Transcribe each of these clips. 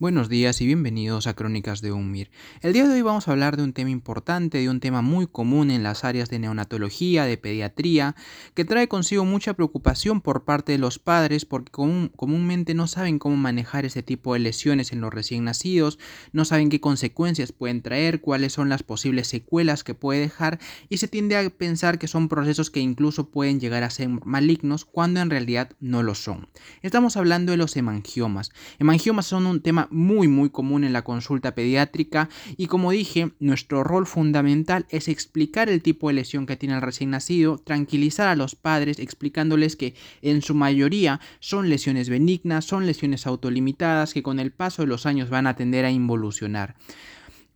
Buenos días y bienvenidos a Crónicas de UNMIR. El día de hoy vamos a hablar de un tema importante, de un tema muy común en las áreas de neonatología, de pediatría, que trae consigo mucha preocupación por parte de los padres porque comúnmente no saben cómo manejar ese tipo de lesiones en los recién nacidos, no saben qué consecuencias pueden traer, cuáles son las posibles secuelas que puede dejar y se tiende a pensar que son procesos que incluso pueden llegar a ser malignos cuando en realidad no lo son. Estamos hablando de los hemangiomas. Hemangiomas son un tema muy muy común en la consulta pediátrica y como dije, nuestro rol fundamental es explicar el tipo de lesión que tiene el recién nacido, tranquilizar a los padres explicándoles que en su mayoría son lesiones benignas, son lesiones autolimitadas que con el paso de los años van a tender a involucionar.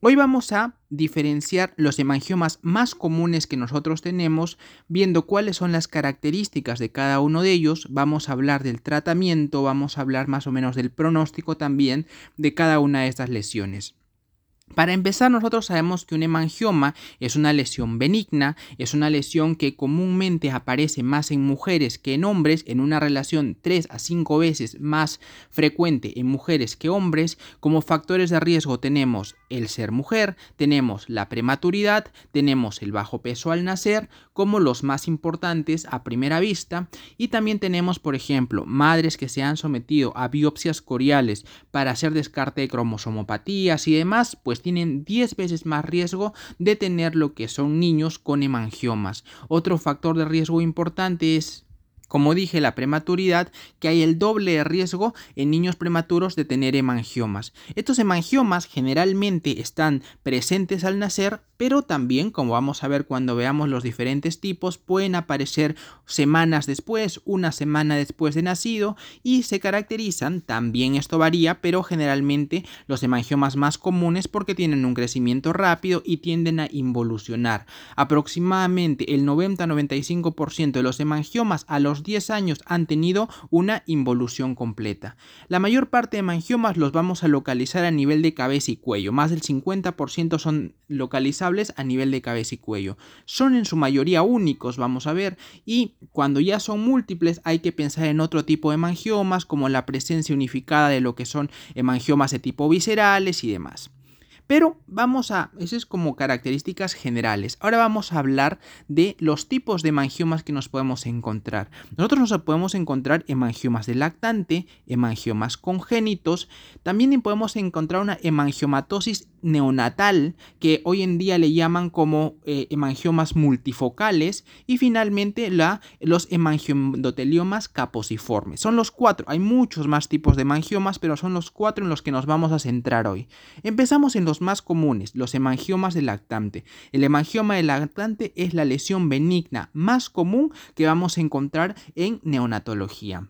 Hoy vamos a diferenciar los hemangiomas más comunes que nosotros tenemos, viendo cuáles son las características de cada uno de ellos, vamos a hablar del tratamiento, vamos a hablar más o menos del pronóstico también de cada una de estas lesiones. Para empezar, nosotros sabemos que un hemangioma es una lesión benigna, es una lesión que comúnmente aparece más en mujeres que en hombres, en una relación 3 a 5 veces más frecuente en mujeres que hombres. Como factores de riesgo tenemos el ser mujer, tenemos la prematuridad, tenemos el bajo peso al nacer, como los más importantes a primera vista, y también tenemos, por ejemplo, madres que se han sometido a biopsias coriales para hacer descarte de cromosomopatías y demás, pues pues tienen 10 veces más riesgo de tener lo que son niños con hemangiomas. Otro factor de riesgo importante es como dije, la prematuridad, que hay el doble riesgo en niños prematuros de tener hemangiomas. Estos hemangiomas generalmente están presentes al nacer, pero también, como vamos a ver cuando veamos los diferentes tipos, pueden aparecer semanas después, una semana después de nacido y se caracterizan, también esto varía, pero generalmente los hemangiomas más comunes porque tienen un crecimiento rápido y tienden a involucionar. Aproximadamente el 90-95% de los hemangiomas a los 10 años han tenido una involución completa. La mayor parte de hemangiomas los vamos a localizar a nivel de cabeza y cuello, más del 50% son localizados a nivel de cabeza y cuello. Son en su mayoría únicos, vamos a ver, y cuando ya son múltiples hay que pensar en otro tipo de hemangiomas como la presencia unificada de lo que son hemangiomas de tipo viscerales y demás. Pero vamos a, eso es como características generales. Ahora vamos a hablar de los tipos de hemangiomas que nos podemos encontrar. Nosotros nos podemos encontrar hemangiomas de lactante, hemangiomas congénitos, también podemos encontrar una hemangiomatosis neonatal que hoy en día le llaman como eh, hemangiomas multifocales y finalmente la, los hemangioendoteliomas caposiformes. Son los cuatro, hay muchos más tipos de hemangiomas, pero son los cuatro en los que nos vamos a centrar hoy. Empezamos en los más comunes, los hemangiomas del lactante. El hemangioma del lactante es la lesión benigna más común que vamos a encontrar en neonatología.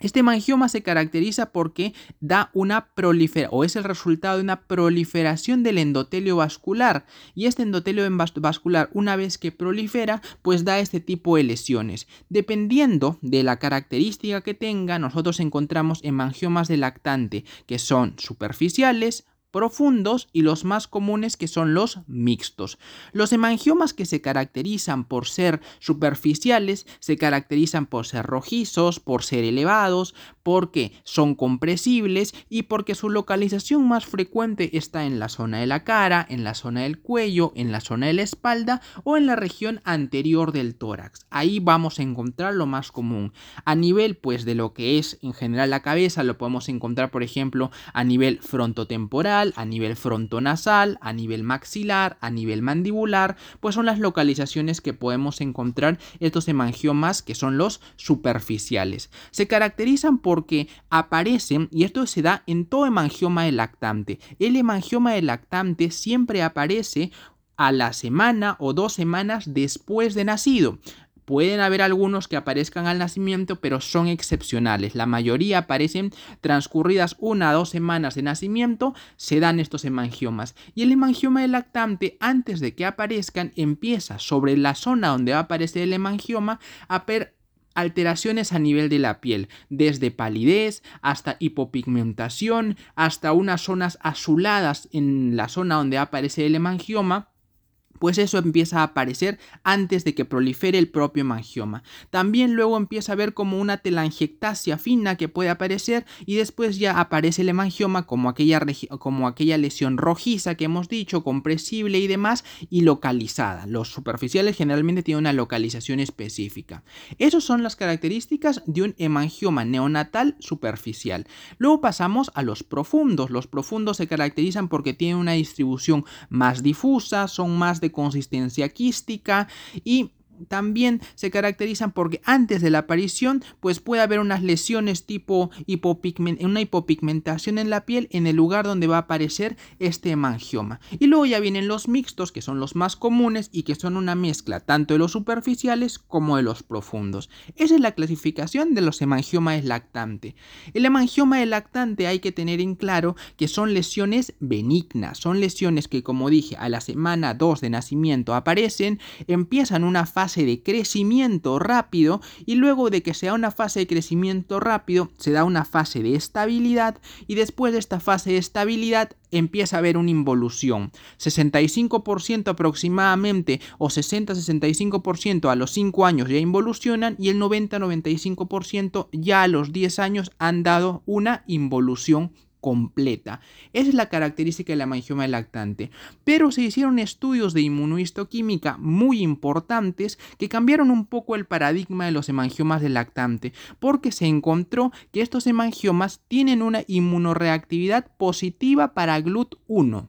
Este hemangioma se caracteriza porque da una proliferación o es el resultado de una proliferación del endotelio vascular y este endotelio vascular una vez que prolifera pues da este tipo de lesiones. Dependiendo de la característica que tenga nosotros encontramos hemangiomas de lactante que son superficiales, profundos y los más comunes que son los mixtos. Los hemangiomas que se caracterizan por ser superficiales se caracterizan por ser rojizos, por ser elevados, porque son compresibles y porque su localización más frecuente está en la zona de la cara, en la zona del cuello, en la zona de la espalda o en la región anterior del tórax. Ahí vamos a encontrar lo más común. A nivel pues de lo que es en general la cabeza lo podemos encontrar por ejemplo a nivel frontotemporal a nivel frontonasal, a nivel maxilar, a nivel mandibular, pues son las localizaciones que podemos encontrar estos hemangiomas que son los superficiales. Se caracterizan porque aparecen, y esto se da en todo hemangioma de lactante. El hemangioma de lactante siempre aparece a la semana o dos semanas después de nacido. Pueden haber algunos que aparezcan al nacimiento, pero son excepcionales. La mayoría aparecen transcurridas una o dos semanas de nacimiento, se dan estos hemangiomas. Y el hemangioma del lactante, antes de que aparezcan, empieza sobre la zona donde va a aparecer el hemangioma a ver alteraciones a nivel de la piel, desde palidez hasta hipopigmentación, hasta unas zonas azuladas en la zona donde aparece el hemangioma pues eso empieza a aparecer antes de que prolifere el propio hemangioma. También luego empieza a ver como una telangiectasia fina que puede aparecer y después ya aparece el hemangioma como aquella, como aquella lesión rojiza que hemos dicho, compresible y demás, y localizada. Los superficiales generalmente tienen una localización específica. Esas son las características de un hemangioma neonatal superficial. Luego pasamos a los profundos. Los profundos se caracterizan porque tienen una distribución más difusa, son más de consistencia quística y también se caracterizan porque antes de la aparición pues puede haber unas lesiones tipo una hipopigmentación en la piel en el lugar donde va a aparecer este hemangioma. Y luego ya vienen los mixtos que son los más comunes y que son una mezcla tanto de los superficiales como de los profundos. Esa es la clasificación de los hemangiomas lactante. El hemangioma lactante hay que tener en claro que son lesiones benignas, son lesiones que como dije a la semana 2 de nacimiento aparecen, empiezan una fase de crecimiento rápido y luego de que sea una fase de crecimiento rápido se da una fase de estabilidad y después de esta fase de estabilidad empieza a haber una involución. 65% aproximadamente o 60-65% a los 5 años ya involucionan y el 90-95% ya a los 10 años han dado una involución completa. Esa es la característica de la hemangioma lactante. Pero se hicieron estudios de inmunohistoquímica muy importantes que cambiaron un poco el paradigma de los hemangiomas de lactante, porque se encontró que estos hemangiomas tienen una inmunoreactividad positiva para GLUT1.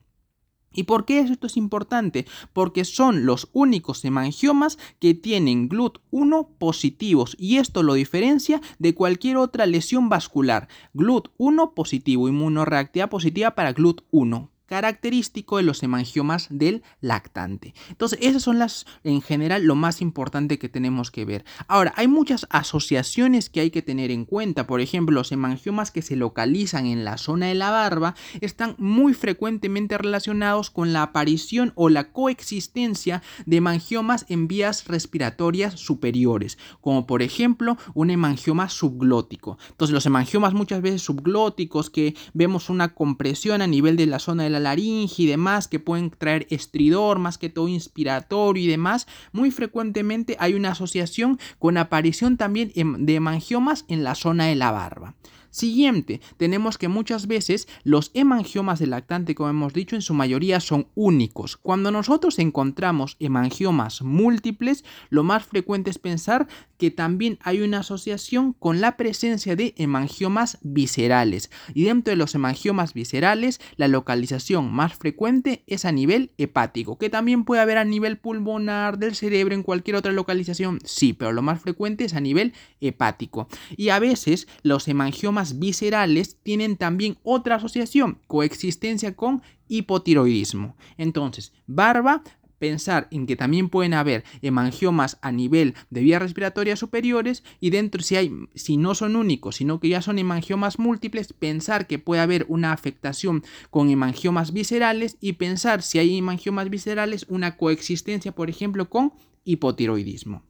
¿Y por qué esto es importante? Porque son los únicos hemangiomas que tienen GLUT1 positivos y esto lo diferencia de cualquier otra lesión vascular. GLUT1 positivo, inmunoreactividad positiva para GLUT1 característico de los hemangiomas del lactante. Entonces, esas son las, en general, lo más importante que tenemos que ver. Ahora, hay muchas asociaciones que hay que tener en cuenta. Por ejemplo, los hemangiomas que se localizan en la zona de la barba están muy frecuentemente relacionados con la aparición o la coexistencia de hemangiomas en vías respiratorias superiores, como por ejemplo un hemangioma subglótico. Entonces, los hemangiomas muchas veces subglóticos que vemos una compresión a nivel de la zona de la laringe y demás que pueden traer estridor, más que todo inspiratorio y demás, muy frecuentemente hay una asociación con aparición también de hemangiomas en la zona de la barba. Siguiente, tenemos que muchas veces los hemangiomas del lactante, como hemos dicho, en su mayoría son únicos. Cuando nosotros encontramos hemangiomas múltiples, lo más frecuente es pensar que también hay una asociación con la presencia de hemangiomas viscerales. Y dentro de los hemangiomas viscerales, la localización más frecuente es a nivel hepático, que también puede haber a nivel pulmonar, del cerebro, en cualquier otra localización, sí, pero lo más frecuente es a nivel hepático. Y a veces los hemangiomas viscerales tienen también otra asociación, coexistencia con hipotiroidismo. Entonces, barba pensar en que también pueden haber hemangiomas a nivel de vías respiratorias superiores y dentro si hay si no son únicos, sino que ya son hemangiomas múltiples, pensar que puede haber una afectación con hemangiomas viscerales y pensar si hay hemangiomas viscerales una coexistencia, por ejemplo, con hipotiroidismo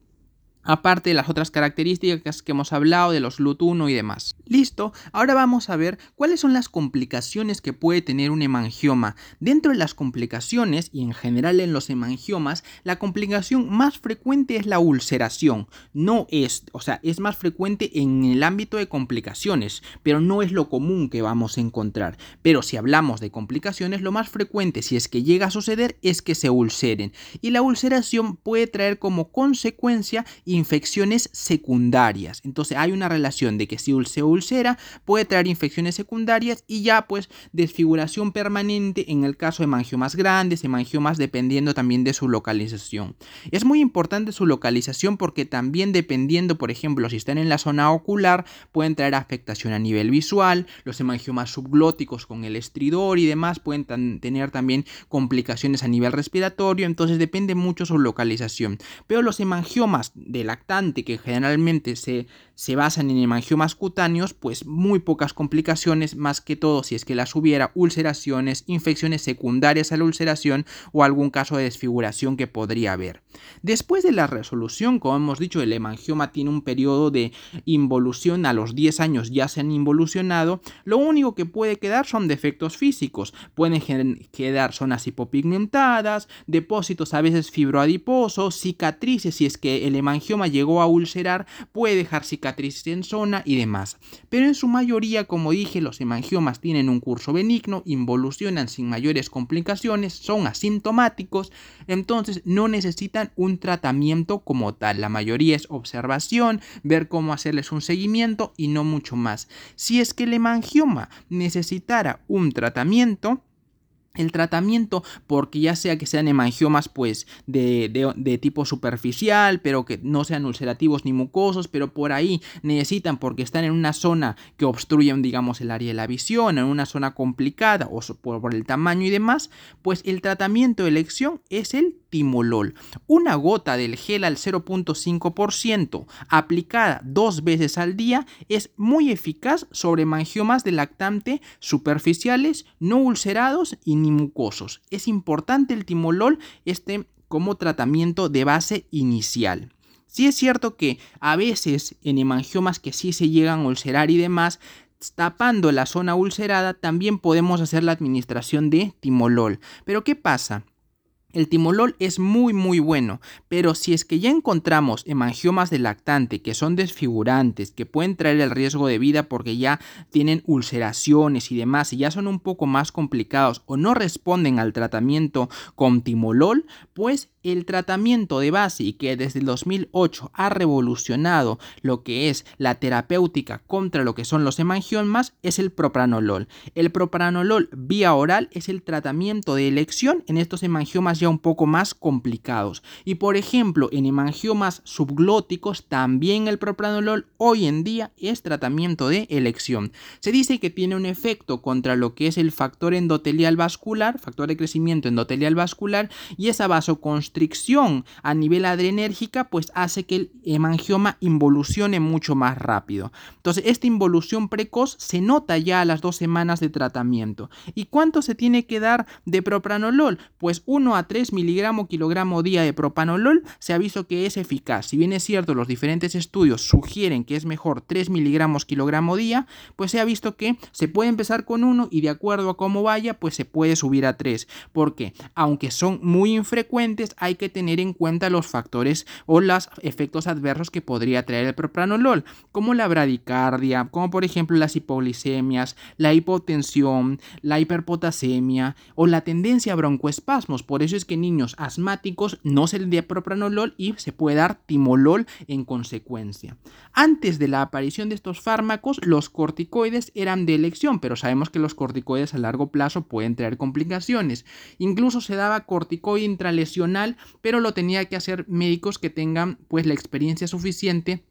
aparte de las otras características que hemos hablado de los LUT1 y demás. Listo, ahora vamos a ver cuáles son las complicaciones que puede tener un hemangioma. Dentro de las complicaciones y en general en los hemangiomas, la complicación más frecuente es la ulceración. No es, o sea, es más frecuente en el ámbito de complicaciones, pero no es lo común que vamos a encontrar. Pero si hablamos de complicaciones, lo más frecuente si es que llega a suceder es que se ulceren. Y la ulceración puede traer como consecuencia infecciones secundarias. Entonces hay una relación de que si se ulcera puede traer infecciones secundarias y ya pues desfiguración permanente en el caso de mangiomas grandes, hemangiomas dependiendo también de su localización. Es muy importante su localización porque también dependiendo, por ejemplo, si están en la zona ocular, pueden traer afectación a nivel visual, los hemangiomas subglóticos con el estridor y demás pueden tener también complicaciones a nivel respiratorio, entonces depende mucho su localización. Pero los hemangiomas de lactante, que generalmente se, se basan en hemangiomas cutáneos, pues muy pocas complicaciones, más que todo si es que las hubiera, ulceraciones, infecciones secundarias a la ulceración o algún caso de desfiguración que podría haber. Después de la resolución, como hemos dicho, el hemangioma tiene un periodo de involución, a los 10 años ya se han involucionado, lo único que puede quedar son defectos físicos, pueden quedar zonas hipopigmentadas, depósitos a veces fibroadiposos, cicatrices si es que el hemangioma llegó a ulcerar, puede dejar cicatrices en zona y demás. Pero en su mayoría, como dije, los hemangiomas tienen un curso benigno, involucionan sin mayores complicaciones, son asintomáticos, entonces no necesitan un tratamiento como tal. La mayoría es observación, ver cómo hacerles un seguimiento y no mucho más. Si es que el hemangioma necesitara un tratamiento, el tratamiento, porque ya sea que sean hemangiomas pues de, tipo superficial, pero que no sean ulcerativos ni mucosos, pero por ahí necesitan porque están en una zona que obstruye, digamos, el área de la visión, en una zona complicada o por, el tamaño y demás, pues el tratamiento de elección es el timolol. Una gota del gel al 0.5% aplicada dos veces al día es muy eficaz sobre mangiomas de lactante superficiales, no ulcerados y ni mucosos. Es importante el timolol este como tratamiento de base inicial. Sí es cierto que a veces en hemangiomas que sí se llegan a ulcerar y demás, tapando la zona ulcerada también podemos hacer la administración de timolol. Pero ¿qué pasa? El timolol es muy muy bueno, pero si es que ya encontramos hemangiomas de lactante que son desfigurantes, que pueden traer el riesgo de vida porque ya tienen ulceraciones y demás y ya son un poco más complicados o no responden al tratamiento con timolol, pues el tratamiento de base y que desde el 2008 ha revolucionado lo que es la terapéutica contra lo que son los hemangiomas es el propranolol. El propranolol vía oral es el tratamiento de elección en estos hemangiomas ya un poco más complicados. Y por ejemplo, en hemangiomas subglóticos también el propranolol hoy en día es tratamiento de elección. Se dice que tiene un efecto contra lo que es el factor endotelial vascular, factor de crecimiento endotelial vascular y esa vasoconstricción a nivel adrenérgica, pues hace que el hemangioma involucione mucho más rápido. Entonces, esta involución precoz se nota ya a las dos semanas de tratamiento. ¿Y cuánto se tiene que dar de propranolol? Pues 1 a 3 miligramos kilogramo día de propranolol se ha visto que es eficaz. Si bien es cierto, los diferentes estudios sugieren que es mejor 3 miligramos kilogramo día, pues se ha visto que se puede empezar con 1 y de acuerdo a cómo vaya, pues se puede subir a 3. Porque aunque son muy infrecuentes, hay que tener en cuenta los factores o los efectos adversos que podría traer el propranolol, como la bradicardia, como por ejemplo las hipoglicemias, la hipotensión, la hiperpotasemia o la tendencia a broncoespasmos. Por eso es que niños asmáticos no se les da propranolol y se puede dar timolol en consecuencia. Antes de la aparición de estos fármacos, los corticoides eran de elección, pero sabemos que los corticoides a largo plazo pueden traer complicaciones. Incluso se daba corticoide intralesional pero lo tenía que hacer médicos que tengan pues la experiencia suficiente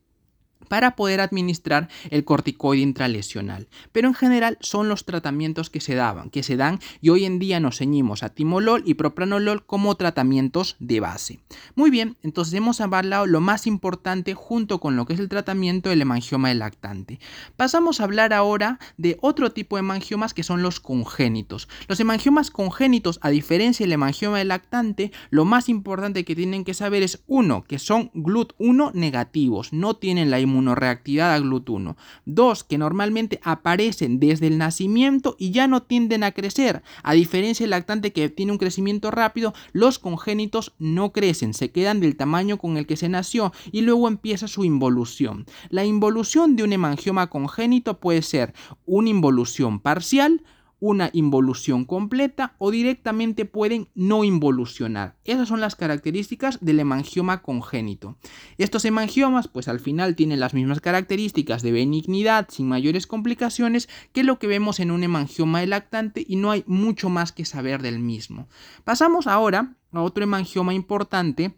para poder administrar el corticoide intralesional. Pero en general son los tratamientos que se daban, que se dan y hoy en día nos ceñimos a timolol y propranolol como tratamientos de base. Muy bien, entonces hemos hablado lo más importante junto con lo que es el tratamiento del hemangioma del lactante. Pasamos a hablar ahora de otro tipo de hemangiomas que son los congénitos. Los hemangiomas congénitos, a diferencia del hemangioma del lactante, lo más importante que tienen que saber es uno, que son GLUT1 negativos, no tienen la inmunidad reactividad a GLUT1. Dos, que normalmente aparecen desde el nacimiento y ya no tienden a crecer. A diferencia del lactante que tiene un crecimiento rápido, los congénitos no crecen, se quedan del tamaño con el que se nació y luego empieza su involución. La involución de un hemangioma congénito puede ser una involución parcial, una involución completa o directamente pueden no involucionar. Esas son las características del hemangioma congénito. Estos hemangiomas pues al final tienen las mismas características de benignidad sin mayores complicaciones que lo que vemos en un hemangioma lactante y no hay mucho más que saber del mismo. Pasamos ahora a otro hemangioma importante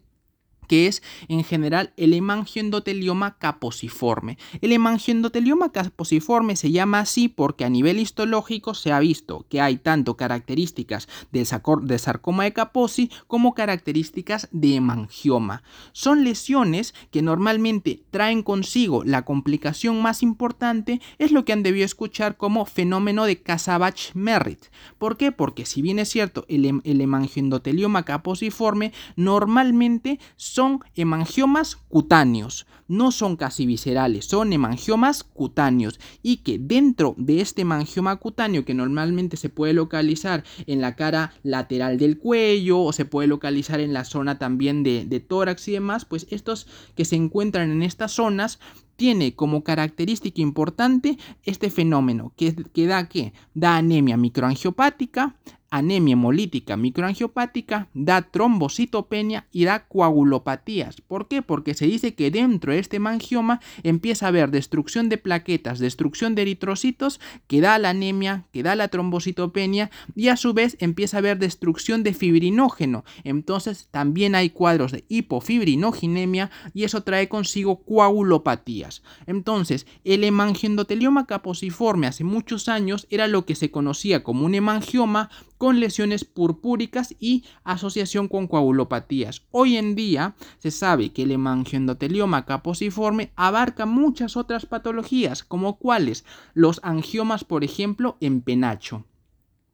que es en general el hemangiendotelioma caposiforme. El hemangiendotelioma caposiforme se llama así porque a nivel histológico se ha visto que hay tanto características de, sarcoma de Kaposi como características de hemangioma. Son lesiones que normalmente traen consigo la complicación más importante, es lo que han debido escuchar como fenómeno de Casabach-Merritt. ¿Por qué? Porque si bien es cierto, el, el hemangiendotelioma caposiforme normalmente son hemangiomas cutáneos, no son casi viscerales, son hemangiomas cutáneos y que dentro de este hemangioma cutáneo que normalmente se puede localizar en la cara lateral del cuello o se puede localizar en la zona también de, tórax y demás, pues estos que se encuentran en estas zonas tiene como característica importante este fenómeno que, que da que da anemia microangiopática, anemia hemolítica microangiopática, da trombocitopenia y da coagulopatías. ¿Por qué? Porque se dice que dentro de este mangioma empieza a haber destrucción de plaquetas, destrucción de eritrocitos, que da la anemia, que da la trombocitopenia y a su vez empieza a haber destrucción de fibrinógeno. Entonces también hay cuadros de hipofibrinogenemia y eso trae consigo coagulopatías. Entonces, el hemangiendotelioma caposiforme hace muchos años era lo que se conocía como un hemangioma con lesiones purpúricas y asociación con coagulopatías. Hoy en día se sabe que el hemangiendotelioma caposiforme abarca muchas otras patologías, como cuáles los angiomas, por ejemplo, en penacho.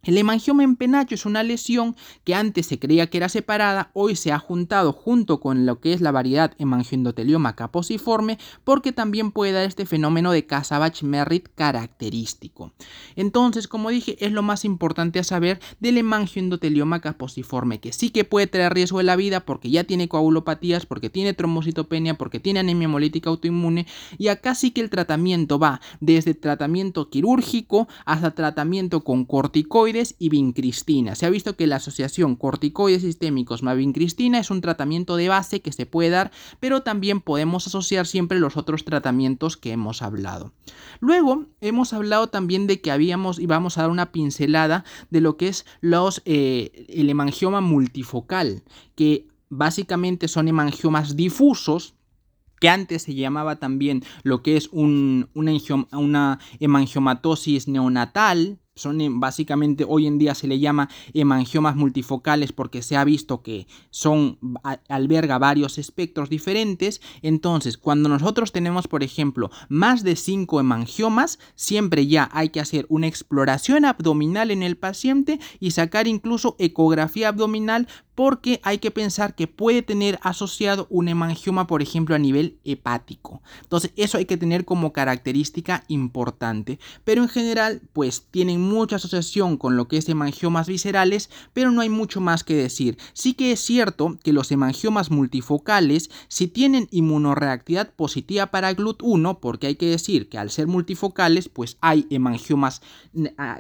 El hemangioma en penacho es una lesión que antes se creía que era separada, hoy se ha juntado junto con lo que es la variedad hemangiendotelioma caposiforme porque también puede dar este fenómeno de Casabach-Merritt característico. Entonces, como dije, es lo más importante a saber del hemangiendotelioma caposiforme, que sí que puede traer riesgo de la vida porque ya tiene coagulopatías, porque tiene trombocitopenia, porque tiene anemia hemolítica autoinmune y acá sí que el tratamiento va desde tratamiento quirúrgico hasta tratamiento con corticoides y vincristina. Se ha visto que la asociación corticoides sistémicos más vincristina es un tratamiento de base que se puede dar, pero también podemos asociar siempre los otros tratamientos que hemos hablado. Luego hemos hablado también de que habíamos y vamos a dar una pincelada de lo que es los, eh, el hemangioma multifocal, que básicamente son hemangiomas difusos que antes se llamaba también lo que es un, una, una hemangiomatosis neonatal, son básicamente hoy en día se le llama hemangiomas multifocales porque se ha visto que son alberga varios espectros diferentes. Entonces, cuando nosotros tenemos, por ejemplo, más de 5 hemangiomas, siempre ya hay que hacer una exploración abdominal en el paciente y sacar incluso ecografía abdominal porque hay que pensar que puede tener asociado un hemangioma, por ejemplo, a nivel hepático. Entonces, eso hay que tener como característica importante. Pero en general, pues tienen mucha asociación con lo que es hemangiomas viscerales, pero no hay mucho más que decir. Sí que es cierto que los hemangiomas multifocales, si tienen inmunoreactividad positiva para GLUT1, porque hay que decir que al ser multifocales, pues hay hemangiomas,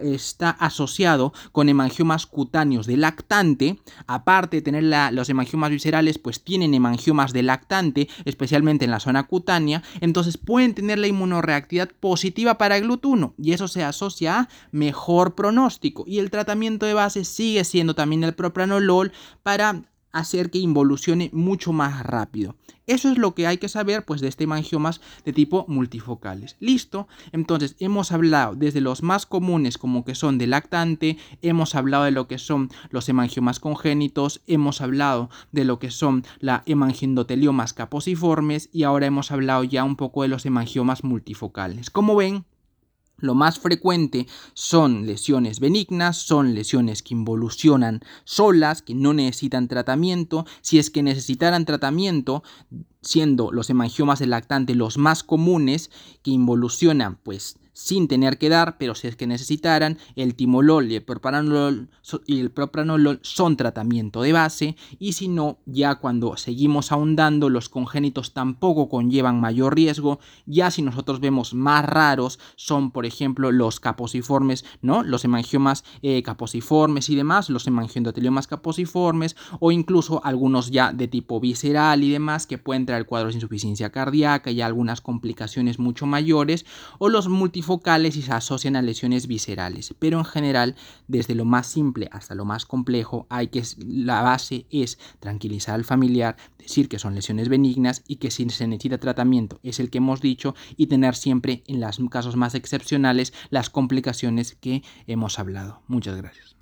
está asociado con hemangiomas cutáneos de lactante, aparte de tener los hemangiomas viscerales, pues tienen hemangiomas de lactante, especialmente en la zona cutánea, entonces pueden tener la inmunoreactividad positiva para GLUT1 y eso se asocia a mejor pronóstico. Y el tratamiento de base sigue siendo también el propranolol para hacer que involucione mucho más rápido. Eso es lo que hay que saber pues de este hemangiomas de tipo multifocales. Listo, entonces hemos hablado desde los más comunes como que son de lactante, hemos hablado de lo que son los hemangiomas congénitos, hemos hablado de lo que son la hemangiendoteliomas caposiformes y ahora hemos hablado ya un poco de los hemangiomas multifocales. Como ven, lo más frecuente son lesiones benignas, son lesiones que involucionan solas, que no necesitan tratamiento. Si es que necesitaran tratamiento, siendo los hemangiomas del lactante los más comunes, que involucionan pues sin tener que dar, pero si es que necesitaran, el timolol y el propranolol, y el propranolol son tratamiento de base y si no, ya cuando seguimos ahondando, los congénitos tampoco conllevan mayor riesgo, ya si nosotros vemos más raros son, por ejemplo, los caposiformes, ¿no? Los hemangiomas eh, caposiformes y demás, los hemangioendoteliomas caposiformes o incluso algunos ya de tipo visceral y demás que pueden traer cuadros de insuficiencia cardíaca y algunas complicaciones mucho mayores o los multiformes focales y se asocian a lesiones viscerales, pero en general, desde lo más simple hasta lo más complejo, hay que la base es tranquilizar al familiar, decir que son lesiones benignas y que si se necesita tratamiento es el que hemos dicho y tener siempre en los casos más excepcionales las complicaciones que hemos hablado. Muchas gracias.